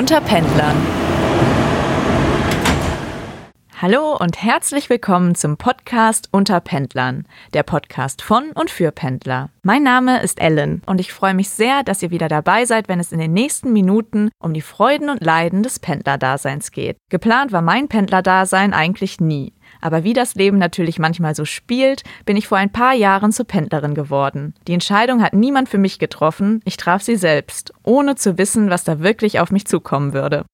unter Pendlern. Hallo und herzlich willkommen zum Podcast Unter Pendlern, der Podcast von und für Pendler. Mein Name ist Ellen und ich freue mich sehr, dass ihr wieder dabei seid, wenn es in den nächsten Minuten um die Freuden und Leiden des Pendlerdaseins geht. Geplant war mein Pendlerdasein eigentlich nie. Aber wie das Leben natürlich manchmal so spielt, bin ich vor ein paar Jahren zur Pendlerin geworden. Die Entscheidung hat niemand für mich getroffen, ich traf sie selbst, ohne zu wissen, was da wirklich auf mich zukommen würde.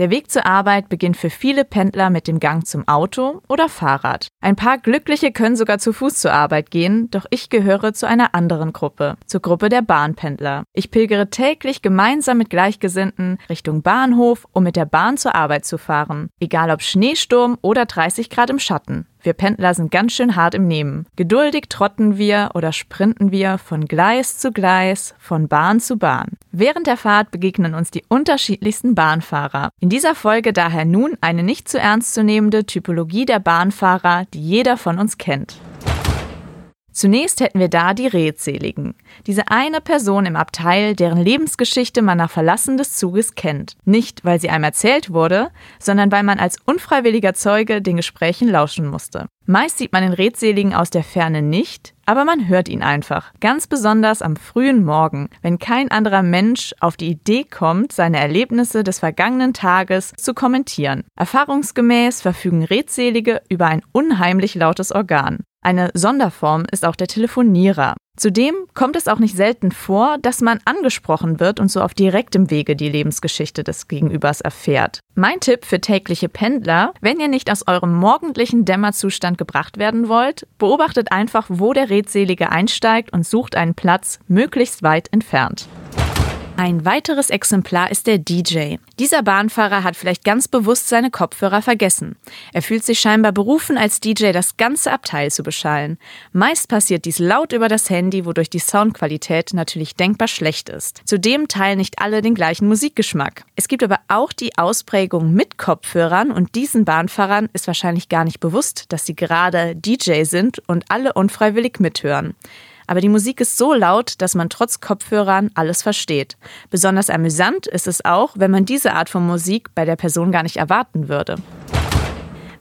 Der Weg zur Arbeit beginnt für viele Pendler mit dem Gang zum Auto oder Fahrrad. Ein paar Glückliche können sogar zu Fuß zur Arbeit gehen, doch ich gehöre zu einer anderen Gruppe, zur Gruppe der Bahnpendler. Ich pilgere täglich gemeinsam mit Gleichgesinnten Richtung Bahnhof, um mit der Bahn zur Arbeit zu fahren, egal ob Schneesturm oder 30 Grad im Schatten. Wir Pendler sind ganz schön hart im Nehmen. Geduldig trotten wir oder sprinten wir von Gleis zu Gleis, von Bahn zu Bahn. Während der Fahrt begegnen uns die unterschiedlichsten Bahnfahrer. In dieser Folge daher nun eine nicht zu ernst zu nehmende Typologie der Bahnfahrer, die jeder von uns kennt. Zunächst hätten wir da die Redseligen. Diese eine Person im Abteil, deren Lebensgeschichte man nach Verlassen des Zuges kennt. Nicht, weil sie einem erzählt wurde, sondern weil man als unfreiwilliger Zeuge den Gesprächen lauschen musste. Meist sieht man den Redseligen aus der Ferne nicht, aber man hört ihn einfach. Ganz besonders am frühen Morgen, wenn kein anderer Mensch auf die Idee kommt, seine Erlebnisse des vergangenen Tages zu kommentieren. Erfahrungsgemäß verfügen Redselige über ein unheimlich lautes Organ. Eine Sonderform ist auch der Telefonierer. Zudem kommt es auch nicht selten vor, dass man angesprochen wird und so auf direktem Wege die Lebensgeschichte des Gegenübers erfährt. Mein Tipp für tägliche Pendler, wenn ihr nicht aus eurem morgendlichen Dämmerzustand gebracht werden wollt, beobachtet einfach, wo der Redselige einsteigt und sucht einen Platz möglichst weit entfernt. Ein weiteres Exemplar ist der DJ. Dieser Bahnfahrer hat vielleicht ganz bewusst seine Kopfhörer vergessen. Er fühlt sich scheinbar berufen, als DJ das ganze Abteil zu beschallen. Meist passiert dies laut über das Handy, wodurch die Soundqualität natürlich denkbar schlecht ist. Zudem teilen nicht alle den gleichen Musikgeschmack. Es gibt aber auch die Ausprägung mit Kopfhörern und diesen Bahnfahrern ist wahrscheinlich gar nicht bewusst, dass sie gerade DJ sind und alle unfreiwillig mithören aber die Musik ist so laut, dass man trotz Kopfhörern alles versteht. Besonders amüsant ist es auch, wenn man diese Art von Musik bei der Person gar nicht erwarten würde.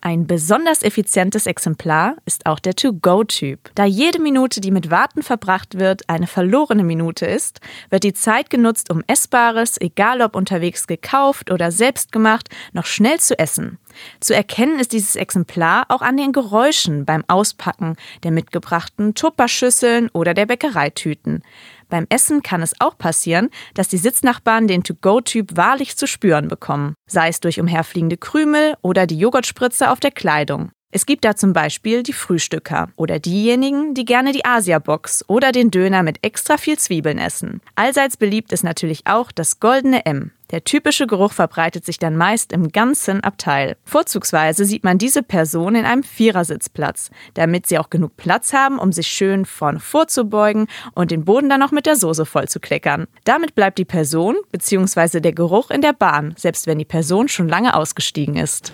Ein besonders effizientes Exemplar ist auch der To-Go-Typ. Da jede Minute, die mit Warten verbracht wird, eine verlorene Minute ist, wird die Zeit genutzt, um Essbares, egal ob unterwegs gekauft oder selbst gemacht, noch schnell zu essen. Zu erkennen ist dieses Exemplar auch an den Geräuschen beim Auspacken der mitgebrachten Tupperschüsseln oder der Bäckereitüten. Beim Essen kann es auch passieren, dass die Sitznachbarn den To-Go-Typ wahrlich zu spüren bekommen, sei es durch umherfliegende Krümel oder die Joghurtspritze auf der Kleidung. Es gibt da zum Beispiel die Frühstücker oder diejenigen, die gerne die Asia-Box oder den Döner mit extra viel Zwiebeln essen. Allseits beliebt ist natürlich auch das goldene M. Der typische Geruch verbreitet sich dann meist im ganzen Abteil. Vorzugsweise sieht man diese Person in einem Vierersitzplatz, damit sie auch genug Platz haben, um sich schön vorn vorzubeugen und den Boden dann noch mit der Soße voll zu kleckern. Damit bleibt die Person bzw. der Geruch in der Bahn, selbst wenn die Person schon lange ausgestiegen ist.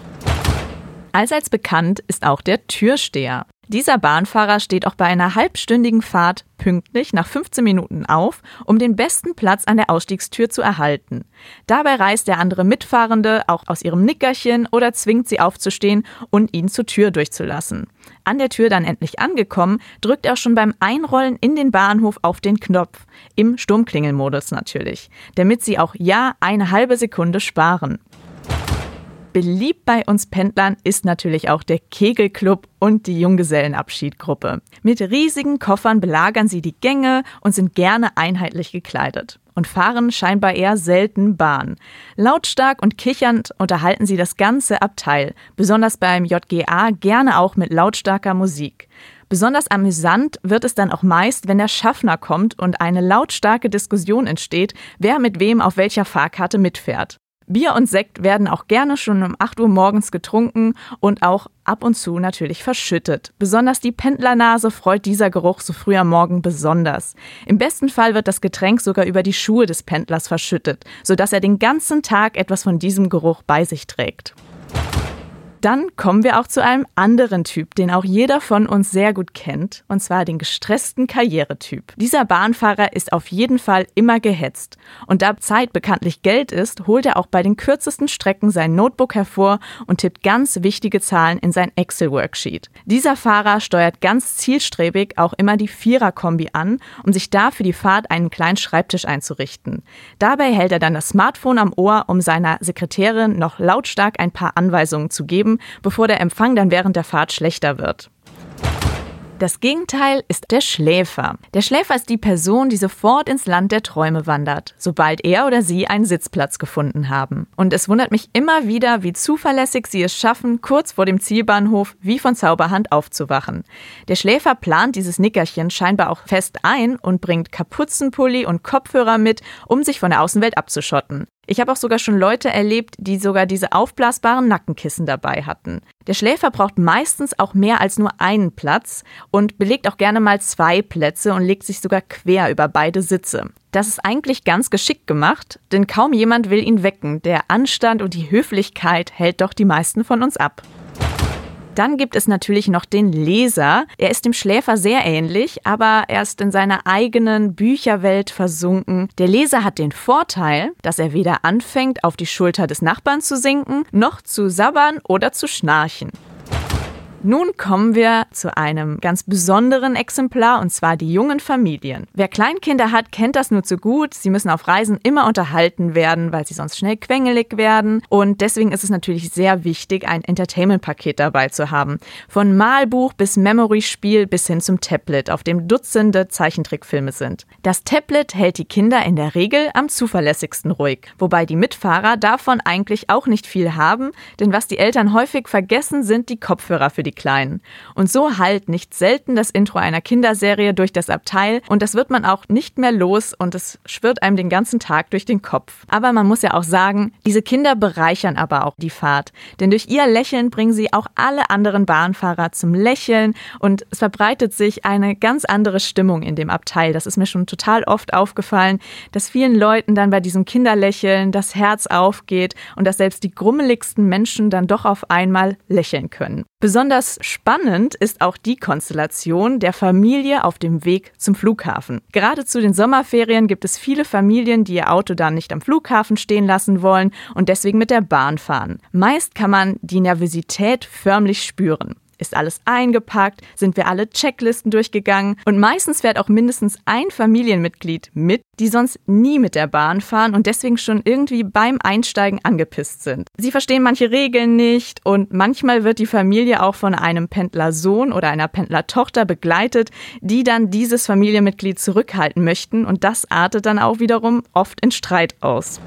Allseits bekannt ist auch der Türsteher. Dieser Bahnfahrer steht auch bei einer halbstündigen Fahrt pünktlich nach 15 Minuten auf, um den besten Platz an der Ausstiegstür zu erhalten. Dabei reißt der andere Mitfahrende auch aus ihrem Nickerchen oder zwingt sie aufzustehen und ihn zur Tür durchzulassen. An der Tür dann endlich angekommen, drückt er schon beim Einrollen in den Bahnhof auf den Knopf, im Sturmklingelmodus natürlich, damit sie auch ja eine halbe Sekunde sparen. Beliebt bei uns Pendlern ist natürlich auch der Kegelclub und die Junggesellenabschiedgruppe. Mit riesigen Koffern belagern sie die Gänge und sind gerne einheitlich gekleidet und fahren scheinbar eher selten Bahn. Lautstark und kichernd unterhalten sie das ganze Abteil, besonders beim JGA gerne auch mit lautstarker Musik. Besonders amüsant wird es dann auch meist, wenn der Schaffner kommt und eine lautstarke Diskussion entsteht, wer mit wem auf welcher Fahrkarte mitfährt. Bier und Sekt werden auch gerne schon um 8 Uhr morgens getrunken und auch ab und zu natürlich verschüttet. Besonders die Pendlernase freut dieser Geruch so früh am Morgen besonders. Im besten Fall wird das Getränk sogar über die Schuhe des Pendlers verschüttet, sodass er den ganzen Tag etwas von diesem Geruch bei sich trägt. Dann kommen wir auch zu einem anderen Typ, den auch jeder von uns sehr gut kennt, und zwar den gestressten Karrieretyp. Dieser Bahnfahrer ist auf jeden Fall immer gehetzt. Und da Zeit bekanntlich Geld ist, holt er auch bei den kürzesten Strecken sein Notebook hervor und tippt ganz wichtige Zahlen in sein Excel-Worksheet. Dieser Fahrer steuert ganz zielstrebig auch immer die Vierer-Kombi an, um sich da für die Fahrt einen kleinen Schreibtisch einzurichten. Dabei hält er dann das Smartphone am Ohr, um seiner Sekretärin noch lautstark ein paar Anweisungen zu geben, bevor der Empfang dann während der Fahrt schlechter wird. Das Gegenteil ist der Schläfer. Der Schläfer ist die Person, die sofort ins Land der Träume wandert, sobald er oder sie einen Sitzplatz gefunden haben. Und es wundert mich immer wieder, wie zuverlässig sie es schaffen, kurz vor dem Zielbahnhof wie von Zauberhand aufzuwachen. Der Schläfer plant dieses Nickerchen scheinbar auch fest ein und bringt Kapuzenpulli und Kopfhörer mit, um sich von der Außenwelt abzuschotten. Ich habe auch sogar schon Leute erlebt, die sogar diese aufblasbaren Nackenkissen dabei hatten. Der Schläfer braucht meistens auch mehr als nur einen Platz und belegt auch gerne mal zwei Plätze und legt sich sogar quer über beide Sitze. Das ist eigentlich ganz geschickt gemacht, denn kaum jemand will ihn wecken. Der Anstand und die Höflichkeit hält doch die meisten von uns ab. Dann gibt es natürlich noch den Leser. Er ist dem Schläfer sehr ähnlich, aber er ist in seiner eigenen Bücherwelt versunken. Der Leser hat den Vorteil, dass er weder anfängt, auf die Schulter des Nachbarn zu sinken, noch zu sabbern oder zu schnarchen. Nun kommen wir zu einem ganz besonderen Exemplar und zwar die jungen Familien. Wer Kleinkinder hat, kennt das nur zu gut. Sie müssen auf Reisen immer unterhalten werden, weil sie sonst schnell quengelig werden. Und deswegen ist es natürlich sehr wichtig, ein Entertainment-Paket dabei zu haben. Von Malbuch bis Memory-Spiel bis hin zum Tablet, auf dem Dutzende Zeichentrickfilme sind. Das Tablet hält die Kinder in der Regel am zuverlässigsten ruhig, wobei die Mitfahrer davon eigentlich auch nicht viel haben, denn was die Eltern häufig vergessen, sind die Kopfhörer für die Kleinen. Und so halt nicht selten das Intro einer Kinderserie durch das Abteil und das wird man auch nicht mehr los und es schwirrt einem den ganzen Tag durch den Kopf. Aber man muss ja auch sagen, diese Kinder bereichern aber auch die Fahrt, denn durch ihr Lächeln bringen sie auch alle anderen Bahnfahrer zum Lächeln und es verbreitet sich eine ganz andere Stimmung in dem Abteil. Das ist mir schon total oft aufgefallen, dass vielen Leuten dann bei diesem Kinderlächeln das Herz aufgeht und dass selbst die grummeligsten Menschen dann doch auf einmal lächeln können. Besonders spannend ist auch die Konstellation der Familie auf dem Weg zum Flughafen. Gerade zu den Sommerferien gibt es viele Familien, die ihr Auto dann nicht am Flughafen stehen lassen wollen und deswegen mit der Bahn fahren. Meist kann man die Nervosität förmlich spüren. Ist alles eingepackt? Sind wir alle Checklisten durchgegangen? Und meistens fährt auch mindestens ein Familienmitglied mit, die sonst nie mit der Bahn fahren und deswegen schon irgendwie beim Einsteigen angepisst sind. Sie verstehen manche Regeln nicht und manchmal wird die Familie auch von einem Pendlersohn oder einer Pendlertochter begleitet, die dann dieses Familienmitglied zurückhalten möchten und das artet dann auch wiederum oft in Streit aus.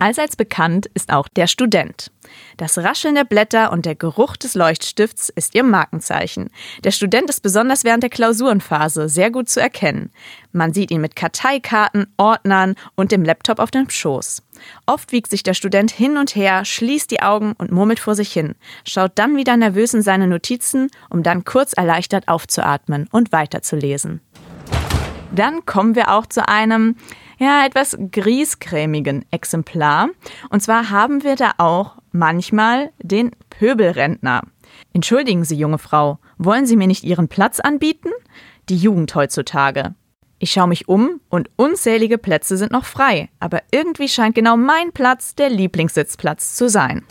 Allseits bekannt ist auch der Student. Das Rascheln der Blätter und der Geruch des Leuchtstifts ist ihr Markenzeichen. Der Student ist besonders während der Klausurenphase sehr gut zu erkennen. Man sieht ihn mit Karteikarten, Ordnern und dem Laptop auf dem Schoß. Oft wiegt sich der Student hin und her, schließt die Augen und murmelt vor sich hin, schaut dann wieder nervös in seine Notizen, um dann kurz erleichtert aufzuatmen und weiterzulesen. Dann kommen wir auch zu einem ja, etwas griescremigen Exemplar. Und zwar haben wir da auch manchmal den Pöbelrentner. Entschuldigen Sie, junge Frau, wollen Sie mir nicht Ihren Platz anbieten? Die Jugend heutzutage. Ich schaue mich um und unzählige Plätze sind noch frei, aber irgendwie scheint genau mein Platz der Lieblingssitzplatz zu sein.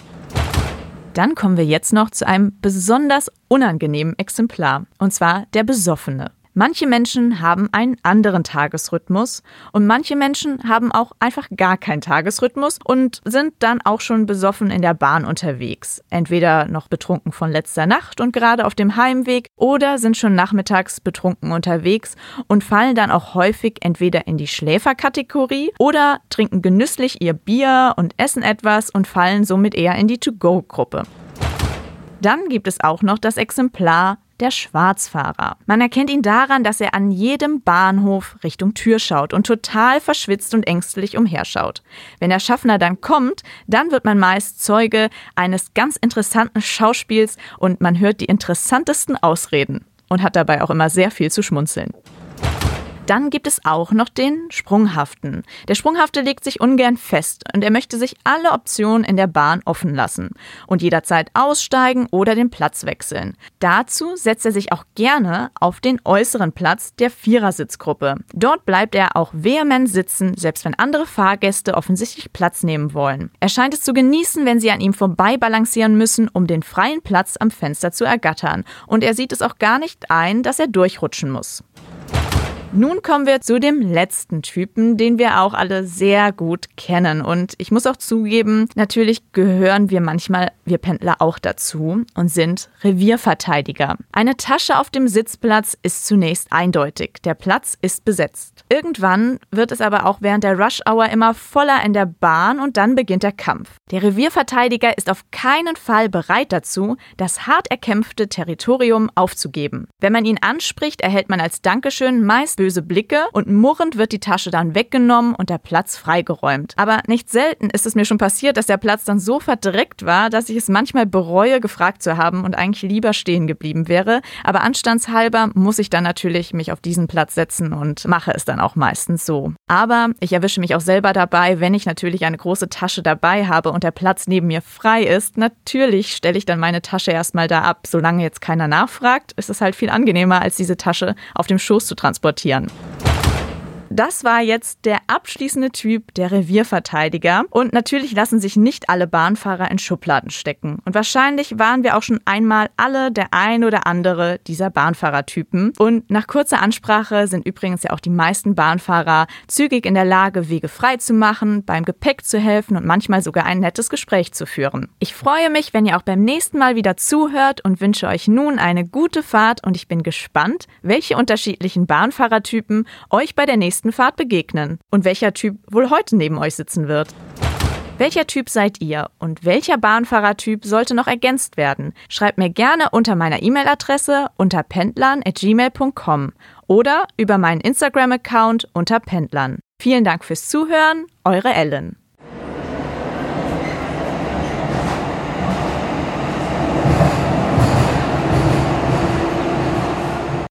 Dann kommen wir jetzt noch zu einem besonders unangenehmen Exemplar, und zwar der Besoffene. Manche Menschen haben einen anderen Tagesrhythmus und manche Menschen haben auch einfach gar keinen Tagesrhythmus und sind dann auch schon besoffen in der Bahn unterwegs. Entweder noch betrunken von letzter Nacht und gerade auf dem Heimweg oder sind schon nachmittags betrunken unterwegs und fallen dann auch häufig entweder in die Schläferkategorie oder trinken genüsslich ihr Bier und essen etwas und fallen somit eher in die To-Go-Gruppe. Dann gibt es auch noch das Exemplar der Schwarzfahrer. Man erkennt ihn daran, dass er an jedem Bahnhof Richtung Tür schaut und total verschwitzt und ängstlich umherschaut. Wenn der Schaffner dann kommt, dann wird man meist Zeuge eines ganz interessanten Schauspiels und man hört die interessantesten Ausreden und hat dabei auch immer sehr viel zu schmunzeln. Dann gibt es auch noch den Sprunghaften. Der Sprunghafte legt sich ungern fest und er möchte sich alle Optionen in der Bahn offen lassen und jederzeit aussteigen oder den Platz wechseln. Dazu setzt er sich auch gerne auf den äußeren Platz der Vierersitzgruppe. Dort bleibt er auch vehement sitzen, selbst wenn andere Fahrgäste offensichtlich Platz nehmen wollen. Er scheint es zu genießen, wenn sie an ihm vorbei balancieren müssen, um den freien Platz am Fenster zu ergattern. Und er sieht es auch gar nicht ein, dass er durchrutschen muss. Nun kommen wir zu dem letzten Typen, den wir auch alle sehr gut kennen. Und ich muss auch zugeben, natürlich gehören wir manchmal, wir Pendler auch dazu und sind Revierverteidiger. Eine Tasche auf dem Sitzplatz ist zunächst eindeutig. Der Platz ist besetzt. Irgendwann wird es aber auch während der Rush Hour immer voller in der Bahn und dann beginnt der Kampf. Der Revierverteidiger ist auf keinen Fall bereit dazu, das hart erkämpfte Territorium aufzugeben. Wenn man ihn anspricht, erhält man als Dankeschön meist böse Blicke und murrend wird die Tasche dann weggenommen und der Platz freigeräumt. Aber nicht selten ist es mir schon passiert, dass der Platz dann so verdreckt war, dass ich es manchmal bereue, gefragt zu haben und eigentlich lieber stehen geblieben wäre. Aber anstandshalber muss ich dann natürlich mich auf diesen Platz setzen und mache es dann auch meistens so. Aber ich erwische mich auch selber dabei, wenn ich natürlich eine große Tasche dabei habe und der Platz neben mir frei ist. Natürlich stelle ich dann meine Tasche erstmal da ab. Solange jetzt keiner nachfragt, ist es halt viel angenehmer, als diese Tasche auf dem Schoß zu transportieren diskutieren. Das war jetzt der abschließende Typ der Revierverteidiger. Und natürlich lassen sich nicht alle Bahnfahrer in Schubladen stecken. Und wahrscheinlich waren wir auch schon einmal alle der ein oder andere dieser Bahnfahrertypen. Und nach kurzer Ansprache sind übrigens ja auch die meisten Bahnfahrer zügig in der Lage, Wege frei zu machen, beim Gepäck zu helfen und manchmal sogar ein nettes Gespräch zu führen. Ich freue mich, wenn ihr auch beim nächsten Mal wieder zuhört und wünsche euch nun eine gute Fahrt und ich bin gespannt, welche unterschiedlichen Bahnfahrertypen euch bei der nächsten nächsten Fahrt begegnen und welcher Typ wohl heute neben euch sitzen wird. Welcher Typ seid ihr und welcher Bahnfahrertyp sollte noch ergänzt werden? Schreibt mir gerne unter meiner E-Mail-Adresse unter pendlern.gmail.com oder über meinen Instagram-Account unter Pendlern. Vielen Dank fürs Zuhören, eure Ellen.